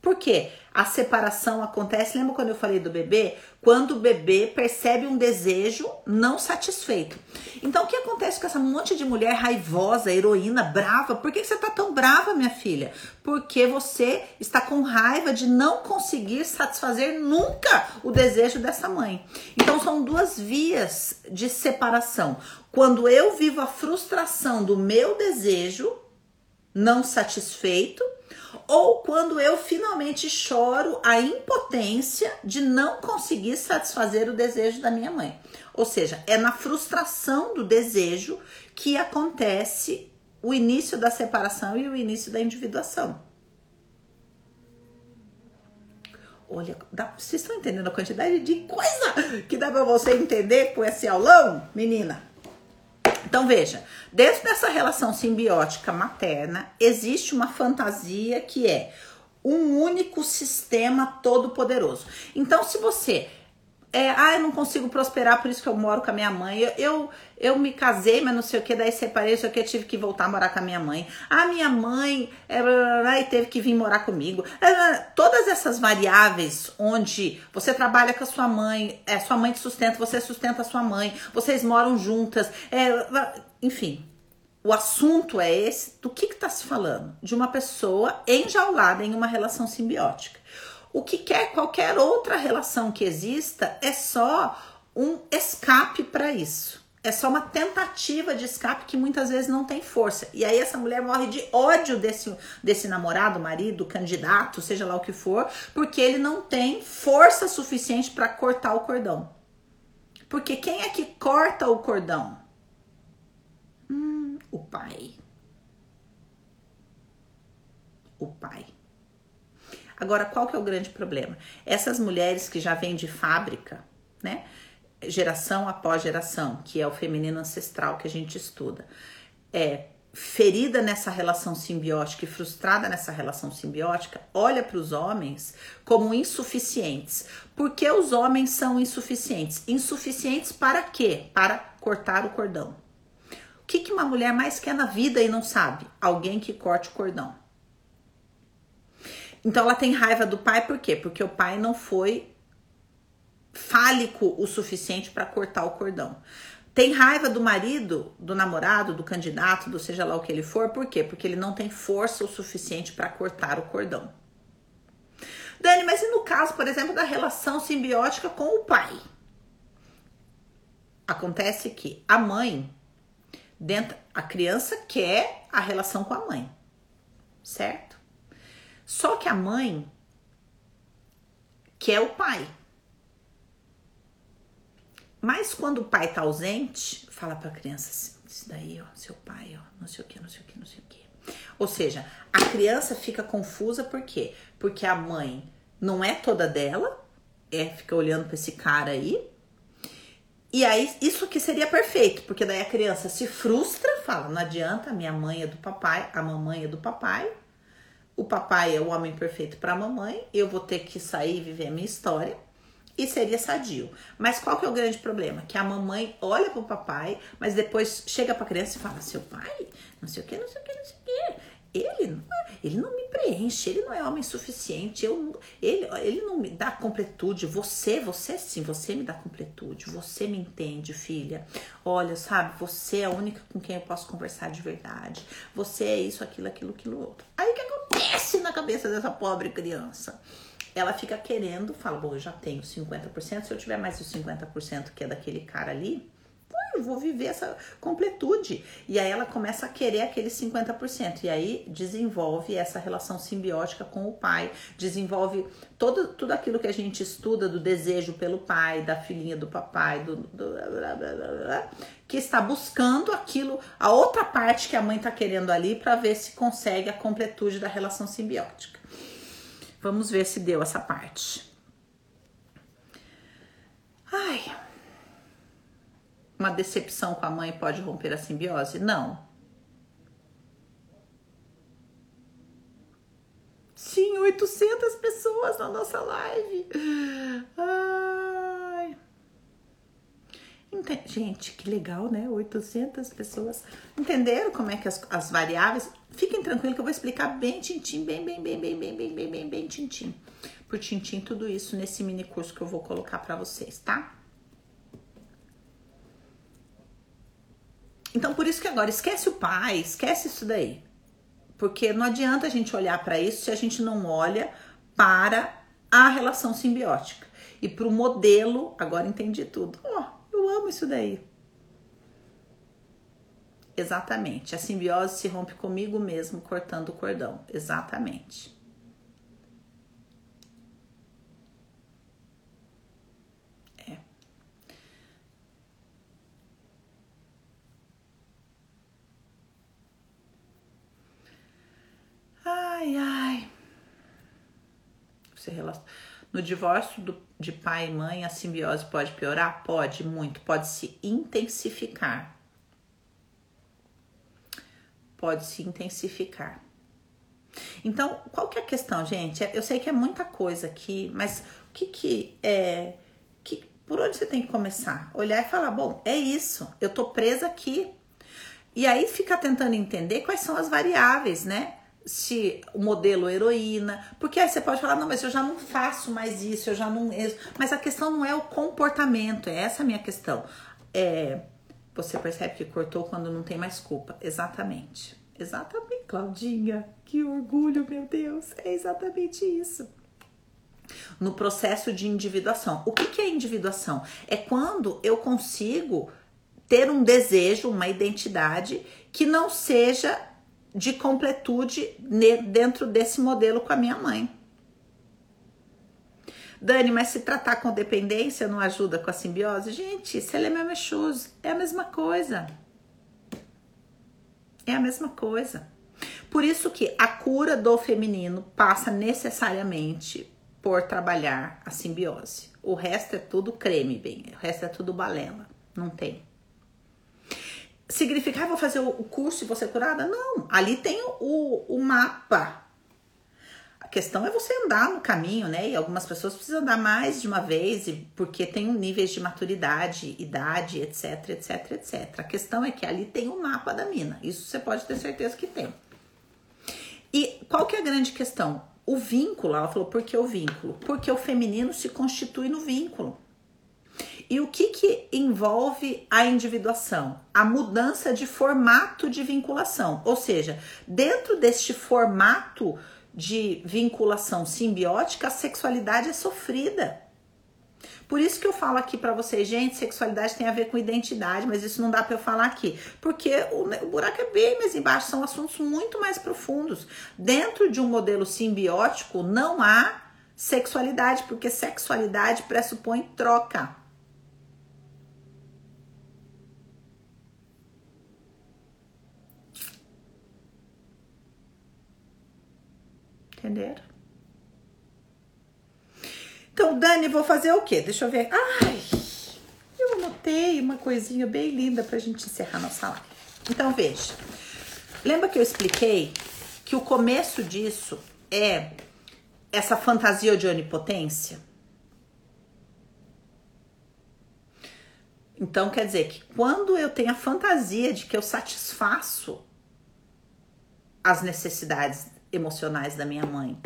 Por quê? a separação acontece. Lembra quando eu falei do bebê? Quando o bebê percebe um desejo não satisfeito. Então, o que acontece com essa monte de mulher raivosa, heroína, brava? Por que você tá tão brava, minha filha? Porque você está com raiva de não conseguir satisfazer nunca o desejo dessa mãe. Então, são duas vias de separação. Quando eu vivo a frustração do meu desejo não satisfeito ou quando eu finalmente choro a impotência de não conseguir satisfazer o desejo da minha mãe. Ou seja, é na frustração do desejo que acontece o início da separação e o início da individuação. Olha, dá, vocês estão entendendo a quantidade de coisa que dá para você entender com esse aulão, menina? Então veja, dentro dessa relação simbiótica materna existe uma fantasia que é um único sistema todo poderoso. Então se você é, ah, eu não consigo prosperar, por isso que eu moro com a minha mãe. Eu, eu, eu me casei, mas não sei o que, daí separei, não sei o que, tive que voltar a morar com a minha mãe. A minha mãe é, e teve que vir morar comigo. É, todas essas variáveis onde você trabalha com a sua mãe, é, sua mãe te sustenta, você sustenta a sua mãe, vocês moram juntas, é, enfim. O assunto é esse, do que está se falando? De uma pessoa enjaulada em uma relação simbiótica. O que quer qualquer outra relação que exista é só um escape para isso. É só uma tentativa de escape que muitas vezes não tem força. E aí essa mulher morre de ódio desse, desse namorado, marido, candidato, seja lá o que for, porque ele não tem força suficiente para cortar o cordão. Porque quem é que corta o cordão? Hum, o pai. O pai. Agora, qual que é o grande problema? Essas mulheres que já vêm de fábrica, né? Geração após geração, que é o feminino ancestral que a gente estuda, é ferida nessa relação simbiótica e frustrada nessa relação simbiótica, olha para os homens como insuficientes. Por que os homens são insuficientes? Insuficientes para quê? Para cortar o cordão. O que, que uma mulher mais quer na vida e não sabe? Alguém que corte o cordão. Então ela tem raiva do pai por quê? Porque o pai não foi fálico o suficiente para cortar o cordão. Tem raiva do marido, do namorado, do candidato, do seja lá o que ele for, por quê? Porque ele não tem força o suficiente para cortar o cordão. Dani, mas e no caso, por exemplo, da relação simbiótica com o pai? Acontece que a mãe, dentro, a criança quer a relação com a mãe, certo? Só que a mãe quer o pai. Mas quando o pai tá ausente, fala pra criança assim, isso daí, ó, seu pai, ó, não sei o que, não sei o que, não sei o que. Ou seja, a criança fica confusa por quê? Porque a mãe não é toda dela, é, fica olhando para esse cara aí. E aí, isso que seria perfeito, porque daí a criança se frustra, fala, não adianta, a minha mãe é do papai, a mamãe é do papai, o papai é o homem perfeito para a mamãe, eu vou ter que sair e viver a minha história e seria sadio. Mas qual que é o grande problema? Que a mamãe olha pro papai, mas depois chega pra criança e fala: "Seu pai, não sei o que, não sei o que, não sei o que. Ele não, ele não me preenche, ele não é homem suficiente, eu, ele, ele não me dá completude. Você, você sim, você me dá completude, você me entende, filha. Olha, sabe, você é a única com quem eu posso conversar de verdade. Você é isso, aquilo, aquilo, aquilo outro. Aí o que acontece na cabeça dessa pobre criança? Ela fica querendo, fala, bom, eu já tenho 50%, se eu tiver mais os 50% que é daquele cara ali, eu vou viver essa completude. E aí ela começa a querer aquele 50%. E aí desenvolve essa relação simbiótica com o pai, desenvolve todo, tudo aquilo que a gente estuda do desejo pelo pai, da filhinha do papai, do, do blá, blá, blá, que está buscando aquilo, a outra parte que a mãe está querendo ali para ver se consegue a completude da relação simbiótica. Vamos ver se deu essa parte. Ai, uma decepção com a mãe pode romper a simbiose? Não. Sim, 800 pessoas na nossa live. Ai. Gente, que legal, né? 800 pessoas. Entenderam como é que as, as variáveis? Fiquem tranquilos que eu vou explicar bem tintim, bem, bem, bem, bem, bem, bem, bem, bem, bem tintim. Por tintim, tudo isso nesse mini curso que eu vou colocar para vocês, tá? Então, por isso que agora esquece o pai, esquece isso daí. Porque não adianta a gente olhar para isso se a gente não olha para a relação simbiótica. E para o modelo, agora entendi tudo. Ó, oh, eu amo isso daí. Exatamente. A simbiose se rompe comigo mesmo, cortando o cordão. Exatamente. Ai, ai. se relaciona. No divórcio do, de pai e mãe, a simbiose pode piorar? Pode, muito. Pode se intensificar. Pode se intensificar. Então, qual que é a questão, gente? Eu sei que é muita coisa aqui, mas o que que é... Que, por onde você tem que começar? Olhar e falar, bom, é isso. Eu tô presa aqui. E aí ficar tentando entender quais são as variáveis, né? Se o modelo heroína, porque aí você pode falar, não, mas eu já não faço mais isso, eu já não. Mas a questão não é o comportamento, é essa a minha questão. É, você percebe que cortou quando não tem mais culpa. Exatamente. Exatamente, Claudinha. Que orgulho, meu Deus. É exatamente isso. No processo de individuação. O que, que é individuação? É quando eu consigo ter um desejo, uma identidade que não seja de completude dentro desse modelo com a minha mãe. Dani, mas se tratar com dependência não ajuda com a simbiose? Gente, se é mesma chose, é a mesma coisa. É a mesma coisa. Por isso que a cura do feminino passa necessariamente por trabalhar a simbiose. O resto é tudo creme, bem. O resto é tudo balela. Não tem significar vou fazer o curso e vou ser curada? Não, ali tem o, o mapa. A questão é você andar no caminho, né? E algumas pessoas precisam andar mais de uma vez, porque tem níveis de maturidade, idade, etc, etc, etc. A questão é que ali tem o mapa da mina. Isso você pode ter certeza que tem. E qual que é a grande questão? O vínculo, ela falou, por que o vínculo? Porque o feminino se constitui no vínculo. E o que, que envolve a individuação? A mudança de formato de vinculação. Ou seja, dentro deste formato de vinculação simbiótica, a sexualidade é sofrida. Por isso que eu falo aqui para vocês, gente, sexualidade tem a ver com identidade, mas isso não dá para eu falar aqui, porque o, o, buraco é bem mais embaixo, são assuntos muito mais profundos. Dentro de um modelo simbiótico não há sexualidade, porque sexualidade pressupõe troca. Entenderam? Então, Dani, vou fazer o quê? Deixa eu ver. Ai, eu anotei uma coisinha bem linda pra gente encerrar nossa live. Então, veja. Lembra que eu expliquei que o começo disso é essa fantasia de onipotência? Então, quer dizer que quando eu tenho a fantasia de que eu satisfaço as necessidades emocionais da minha mãe.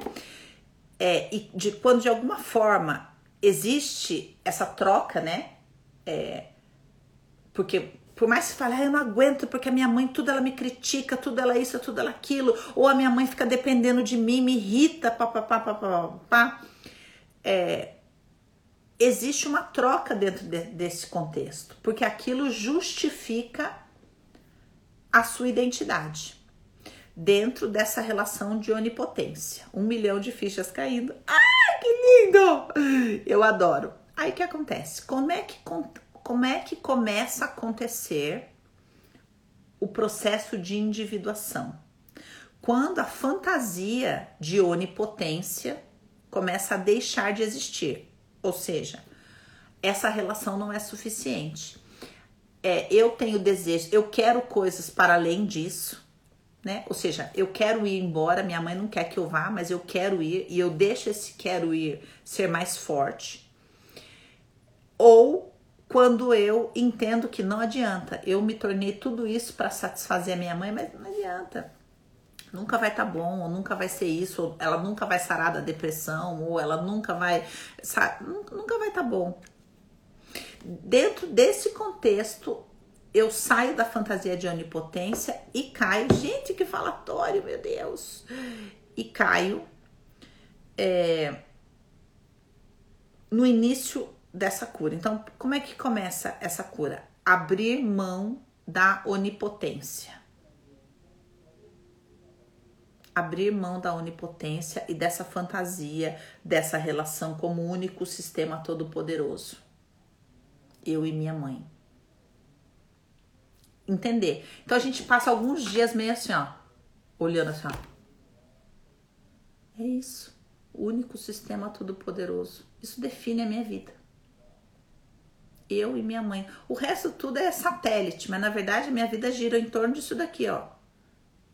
É, e de quando de alguma forma existe essa troca, né? É, porque por mais que fale, ah, eu não aguento porque a minha mãe tudo ela me critica, tudo ela isso, tudo ela aquilo, ou a minha mãe fica dependendo de mim, me irrita, papapá, papapá. É, existe uma troca dentro de, desse contexto, porque aquilo justifica a sua identidade dentro dessa relação de onipotência. Um milhão de fichas caindo. Ai, que lindo! Eu adoro. Aí o que acontece? Como é que, como é que começa a acontecer o processo de individuação? Quando a fantasia de onipotência começa a deixar de existir. Ou seja, essa relação não é suficiente. É, eu tenho desejo, eu quero coisas para além disso né? Ou seja, eu quero ir embora, minha mãe não quer que eu vá, mas eu quero ir e eu deixo esse quero ir ser mais forte. Ou quando eu entendo que não adianta, eu me tornei tudo isso para satisfazer a minha mãe, mas não adianta. Nunca vai estar tá bom, ou nunca vai ser isso, ou ela nunca vai sarar da depressão, ou ela nunca vai, sabe, nunca vai estar tá bom. Dentro desse contexto, eu saio da fantasia de onipotência e caio. Gente, que falatório, meu Deus! E caio é, no início dessa cura. Então, como é que começa essa cura? Abrir mão da onipotência. Abrir mão da onipotência e dessa fantasia, dessa relação como único sistema todo-poderoso. Eu e minha mãe entender. Então a gente passa alguns dias meio assim, ó, olhando assim, ó. É isso. O único sistema todo-poderoso. Isso define a minha vida. Eu e minha mãe. O resto tudo é satélite, mas na verdade minha vida gira em torno disso daqui, ó.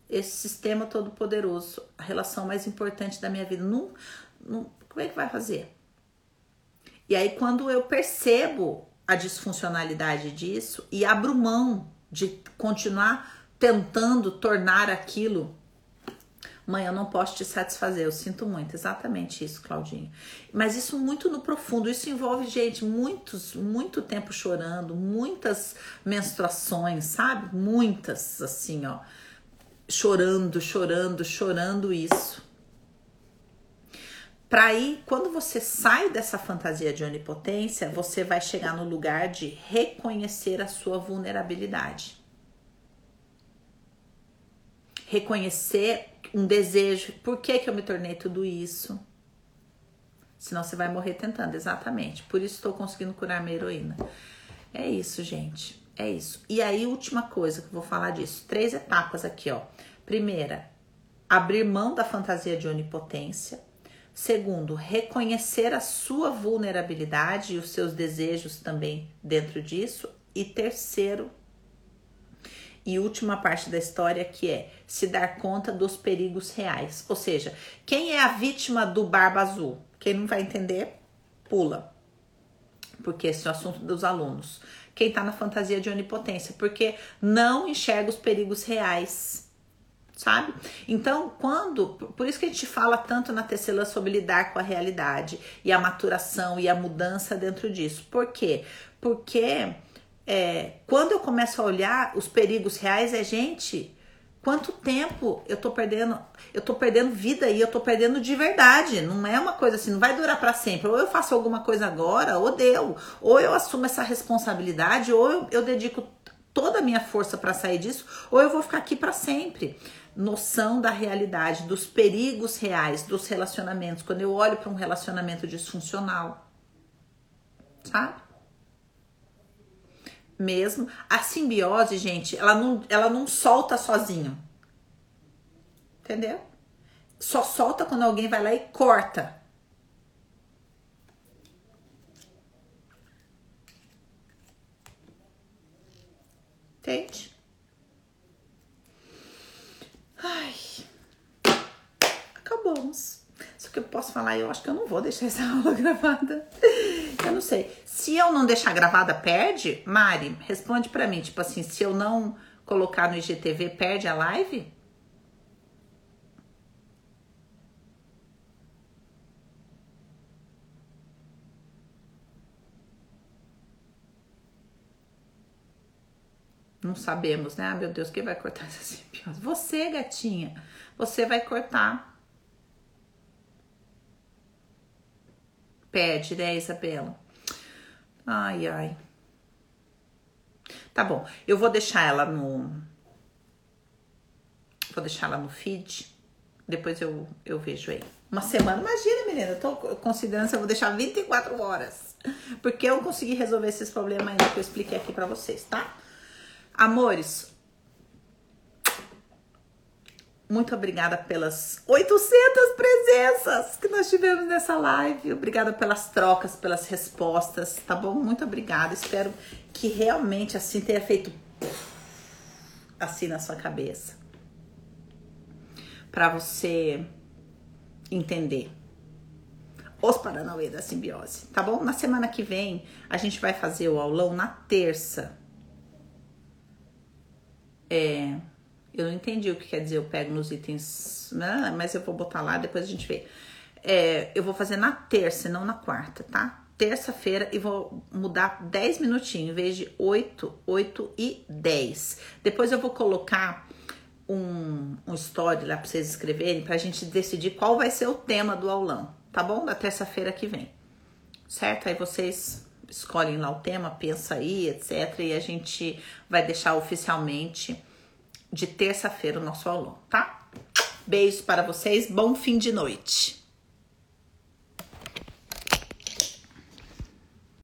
Esse sistema todo-poderoso, a relação mais importante da minha vida. Não, não, como é que vai fazer? E aí, quando eu percebo a disfuncionalidade disso e abro mão de continuar tentando tornar aquilo Mãe, eu não posso te satisfazer, eu sinto muito. Exatamente isso, Claudinha. Mas isso muito no profundo, isso envolve, gente, muitos, muito tempo chorando, muitas menstruações, sabe? Muitas, assim, ó. Chorando, chorando, chorando isso. Para aí, quando você sai dessa fantasia de onipotência, você vai chegar no lugar de reconhecer a sua vulnerabilidade. Reconhecer um desejo. Por que, que eu me tornei tudo isso? Senão você vai morrer tentando, exatamente. Por isso estou conseguindo curar minha heroína. É isso, gente. É isso. E aí, última coisa que eu vou falar disso. Três etapas aqui, ó. Primeira, abrir mão da fantasia de onipotência. Segundo, reconhecer a sua vulnerabilidade e os seus desejos também dentro disso. E terceiro, e última parte da história que é se dar conta dos perigos reais. Ou seja, quem é a vítima do Barba Azul? Quem não vai entender, pula. Porque esse é o assunto dos alunos. Quem tá na fantasia de onipotência, porque não enxerga os perigos reais. Sabe? Então, quando. Por isso que a gente fala tanto na tecelã sobre lidar com a realidade e a maturação e a mudança dentro disso. Por quê? Porque é, quando eu começo a olhar os perigos reais, é gente, quanto tempo eu tô perdendo, eu tô perdendo vida e eu tô perdendo de verdade. Não é uma coisa assim, não vai durar para sempre. Ou eu faço alguma coisa agora, ou deu. Ou eu assumo essa responsabilidade, ou eu, eu dedico toda a minha força para sair disso, ou eu vou ficar aqui para sempre. Noção da realidade, dos perigos reais dos relacionamentos. Quando eu olho para um relacionamento disfuncional, sabe? mesmo. A simbiose, gente, ela não, ela não solta sozinho. Entendeu? Só solta quando alguém vai lá e corta. Entende? Ai. Acabamos. Isso que eu posso falar, eu acho que eu não vou deixar essa aula gravada. Eu não sei. Se eu não deixar gravada, perde? Mari, responde para mim. Tipo assim, se eu não colocar no IGTV, perde a live? Não sabemos, né? Ah, meu Deus, quem vai cortar essa simbiose? Você, gatinha. Você vai cortar. Pede, né, Isabela? Ai, ai. Tá bom, eu vou deixar ela no. Vou deixar ela no feed. Depois eu, eu vejo aí. Uma semana, imagina, menina, eu tô considerando se eu vou deixar 24 horas. Porque eu consegui resolver esses problemas ainda que eu expliquei aqui pra vocês, tá? Amores, muito obrigada pelas 800 presenças que nós tivemos nessa live. Obrigada pelas trocas, pelas respostas, tá bom? Muito obrigada. Espero que realmente assim tenha feito assim na sua cabeça. Para você entender os Paranauê da simbiose, tá bom? Na semana que vem a gente vai fazer o aulão na terça. É, eu não entendi o que quer dizer eu pego nos itens, né? mas eu vou botar lá, depois a gente vê. É, eu vou fazer na terça, não na quarta, tá? Terça-feira e vou mudar 10 minutinhos, em vez de 8, 8 e 10. Depois eu vou colocar um, um story lá para vocês escreverem, pra gente decidir qual vai ser o tema do aulão, tá bom? Da terça-feira que vem, certo? Aí vocês escolhem lá o tema, pensa aí, etc. E a gente vai deixar oficialmente de terça-feira o nosso aulão, tá? Beijos para vocês, bom fim de noite.